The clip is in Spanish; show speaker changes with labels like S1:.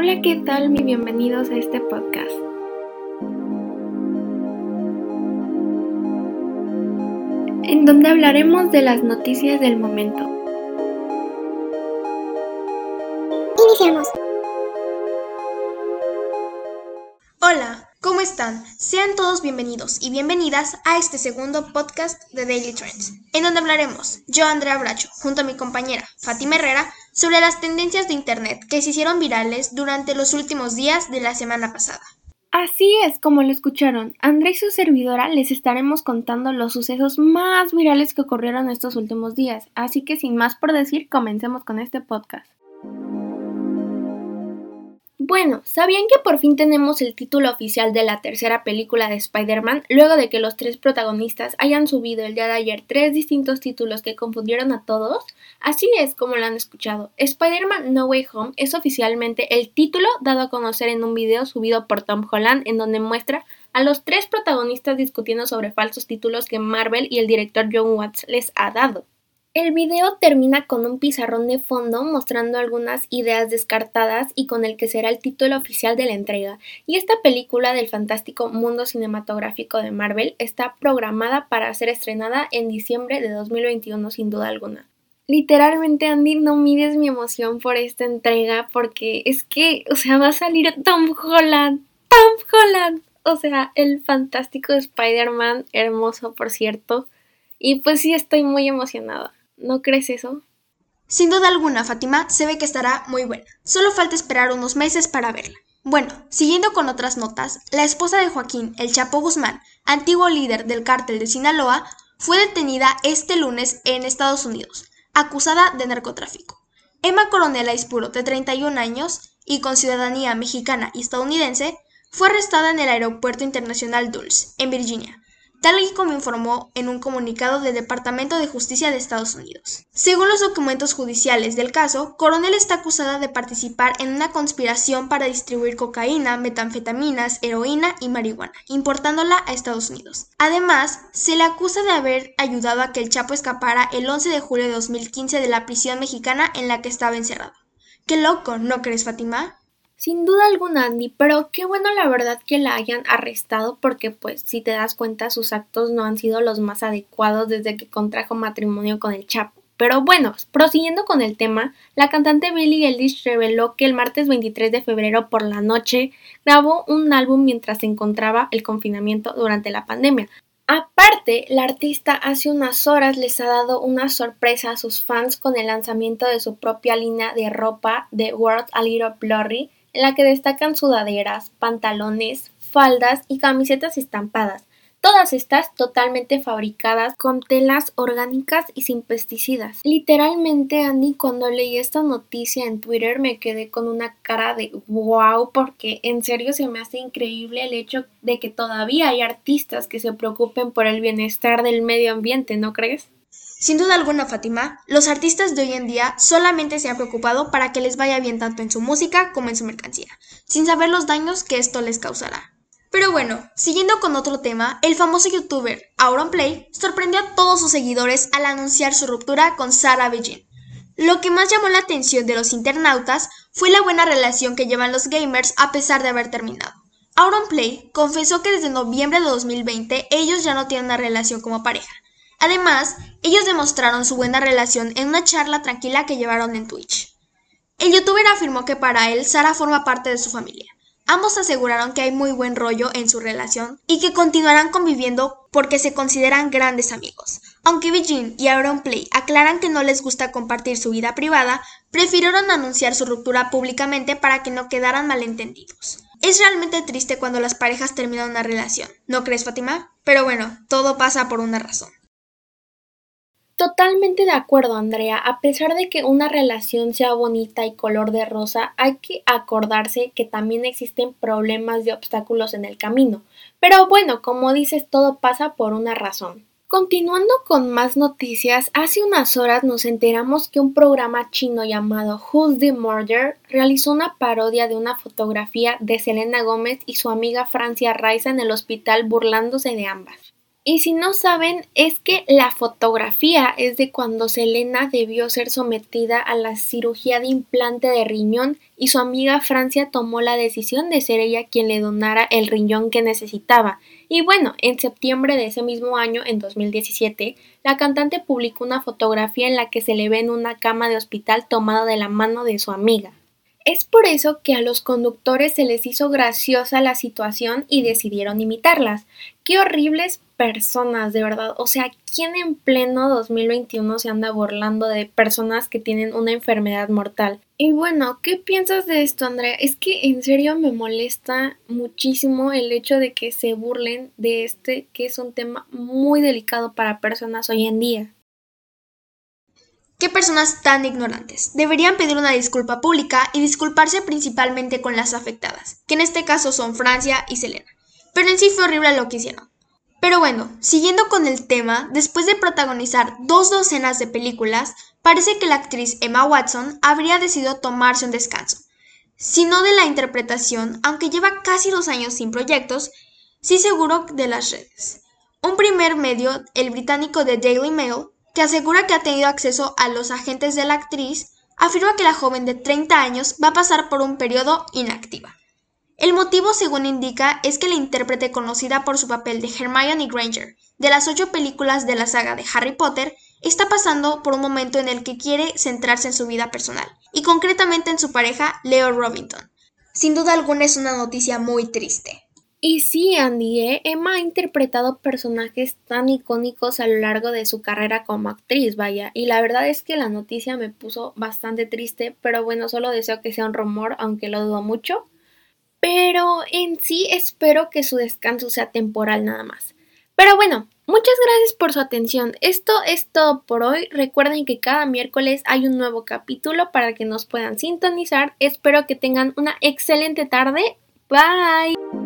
S1: Hola, ¿qué tal? Mi bienvenidos a este podcast. En donde hablaremos de las noticias del momento.
S2: Iniciamos. Hola, ¿cómo están? Sean todos bienvenidos y bienvenidas a este segundo podcast de Daily Trends, en donde hablaremos, yo Andrea Bracho, junto a mi compañera Fátima Herrera, sobre las tendencias de Internet que se hicieron virales durante los últimos días de la semana pasada.
S1: Así es como lo escucharon. André y su servidora les estaremos contando los sucesos más virales que ocurrieron estos últimos días. Así que sin más por decir, comencemos con este podcast. Bueno, ¿sabían que por fin tenemos el título oficial de la tercera película de Spider-Man luego de que los tres protagonistas hayan subido el día de ayer tres distintos títulos que confundieron a todos? Así es como lo han escuchado. Spider-Man No Way Home es oficialmente el título dado a conocer en un video subido por Tom Holland en donde muestra a los tres protagonistas discutiendo sobre falsos títulos que Marvel y el director John Watts les ha dado. El video termina con un pizarrón de fondo mostrando algunas ideas descartadas y con el que será el título oficial de la entrega. Y esta película del fantástico mundo cinematográfico de Marvel está programada para ser estrenada en diciembre de 2021 sin duda alguna. Literalmente, Andy, no mides mi emoción por esta entrega porque es que, o sea, va a salir Tom Holland. Tom Holland. O sea, el fantástico Spider-Man, hermoso por cierto. Y pues sí, estoy muy emocionada. ¿No crees eso?
S2: Sin duda alguna, Fátima, se ve que estará muy buena. Solo falta esperar unos meses para verla. Bueno, siguiendo con otras notas, la esposa de Joaquín, el Chapo Guzmán, antiguo líder del cártel de Sinaloa, fue detenida este lunes en Estados Unidos, acusada de narcotráfico. Emma Coronel Aispuro, de 31 años y con ciudadanía mexicana y estadounidense, fue arrestada en el Aeropuerto Internacional Dulles, en Virginia, tal y como informó en un comunicado del Departamento de Justicia de Estados Unidos. Según los documentos judiciales del caso, Coronel está acusada de participar en una conspiración para distribuir cocaína, metanfetaminas, heroína y marihuana, importándola a Estados Unidos. Además, se le acusa de haber ayudado a que el Chapo escapara el 11 de julio de 2015 de la prisión mexicana en la que estaba encerrado. Qué loco, ¿no crees, Fátima?
S1: Sin duda alguna, Andy, pero qué bueno la verdad que la hayan arrestado porque pues si te das cuenta sus actos no han sido los más adecuados desde que contrajo matrimonio con el Chapo. Pero bueno, prosiguiendo con el tema, la cantante Billie Eilish reveló que el martes 23 de febrero por la noche grabó un álbum mientras se encontraba el confinamiento durante la pandemia. Aparte, la artista hace unas horas les ha dado una sorpresa a sus fans con el lanzamiento de su propia línea de ropa The World a Little Blurry la que destacan sudaderas, pantalones, faldas y camisetas estampadas, todas estas totalmente fabricadas con telas orgánicas y sin pesticidas. Literalmente, Andy, cuando leí esta noticia en Twitter me quedé con una cara de wow, porque en serio se me hace increíble el hecho de que todavía hay artistas que se preocupen por el bienestar del medio ambiente, ¿no crees?
S2: Sin duda alguna, Fátima, los artistas de hoy en día solamente se han preocupado para que les vaya bien tanto en su música como en su mercancía, sin saber los daños que esto les causará. Pero bueno, siguiendo con otro tema, el famoso youtuber Auronplay sorprendió a todos sus seguidores al anunciar su ruptura con Sarah Begin. Lo que más llamó la atención de los internautas fue la buena relación que llevan los gamers a pesar de haber terminado. Auronplay confesó que desde noviembre de 2020 ellos ya no tienen una relación como pareja, Además, ellos demostraron su buena relación en una charla tranquila que llevaron en Twitch. El youtuber afirmó que para él Sara forma parte de su familia. Ambos aseguraron que hay muy buen rollo en su relación y que continuarán conviviendo porque se consideran grandes amigos. Aunque Virgin y Play aclaran que no les gusta compartir su vida privada, prefirieron anunciar su ruptura públicamente para que no quedaran malentendidos. Es realmente triste cuando las parejas terminan una relación, ¿no crees, Fátima? Pero bueno, todo pasa por una razón.
S1: Totalmente de acuerdo, Andrea. A pesar de que una relación sea bonita y color de rosa, hay que acordarse que también existen problemas y obstáculos en el camino. Pero bueno, como dices, todo pasa por una razón. Continuando con más noticias, hace unas horas nos enteramos que un programa chino llamado Who's the Murder realizó una parodia de una fotografía de Selena Gómez y su amiga Francia Raiza en el hospital burlándose de ambas. Y si no saben, es que la fotografía es de cuando Selena debió ser sometida a la cirugía de implante de riñón y su amiga Francia tomó la decisión de ser ella quien le donara el riñón que necesitaba. Y bueno, en septiembre de ese mismo año, en 2017, la cantante publicó una fotografía en la que se le ve en una cama de hospital tomada de la mano de su amiga. Es por eso que a los conductores se les hizo graciosa la situación y decidieron imitarlas. Qué horribles personas, de verdad. O sea, ¿quién en pleno 2021 se anda burlando de personas que tienen una enfermedad mortal? Y bueno, ¿qué piensas de esto, Andrea? Es que en serio me molesta muchísimo el hecho de que se burlen de este, que es un tema muy delicado para personas hoy en día.
S2: Qué personas tan ignorantes. Deberían pedir una disculpa pública y disculparse principalmente con las afectadas, que en este caso son Francia y Selena. Pero en sí fue horrible lo que hicieron. Pero bueno, siguiendo con el tema, después de protagonizar dos docenas de películas, parece que la actriz Emma Watson habría decidido tomarse un descanso. Si no de la interpretación, aunque lleva casi dos años sin proyectos, sí seguro de las redes. Un primer medio, el británico The Daily Mail, que asegura que ha tenido acceso a los agentes de la actriz, afirma que la joven de 30 años va a pasar por un periodo inactiva. El motivo, según indica, es que la intérprete conocida por su papel de Hermione Granger de las ocho películas de la saga de Harry Potter está pasando por un momento en el que quiere centrarse en su vida personal, y concretamente en su pareja Leo Robinson. Sin duda alguna es una noticia muy triste.
S1: Y sí, Andy, ¿eh? Emma ha interpretado personajes tan icónicos a lo largo de su carrera como actriz, vaya, y la verdad es que la noticia me puso bastante triste, pero bueno, solo deseo que sea un rumor, aunque lo dudo mucho. Pero en sí espero que su descanso sea temporal nada más. Pero bueno, muchas gracias por su atención. Esto es todo por hoy. Recuerden que cada miércoles hay un nuevo capítulo para que nos puedan sintonizar. Espero que tengan una excelente tarde. Bye.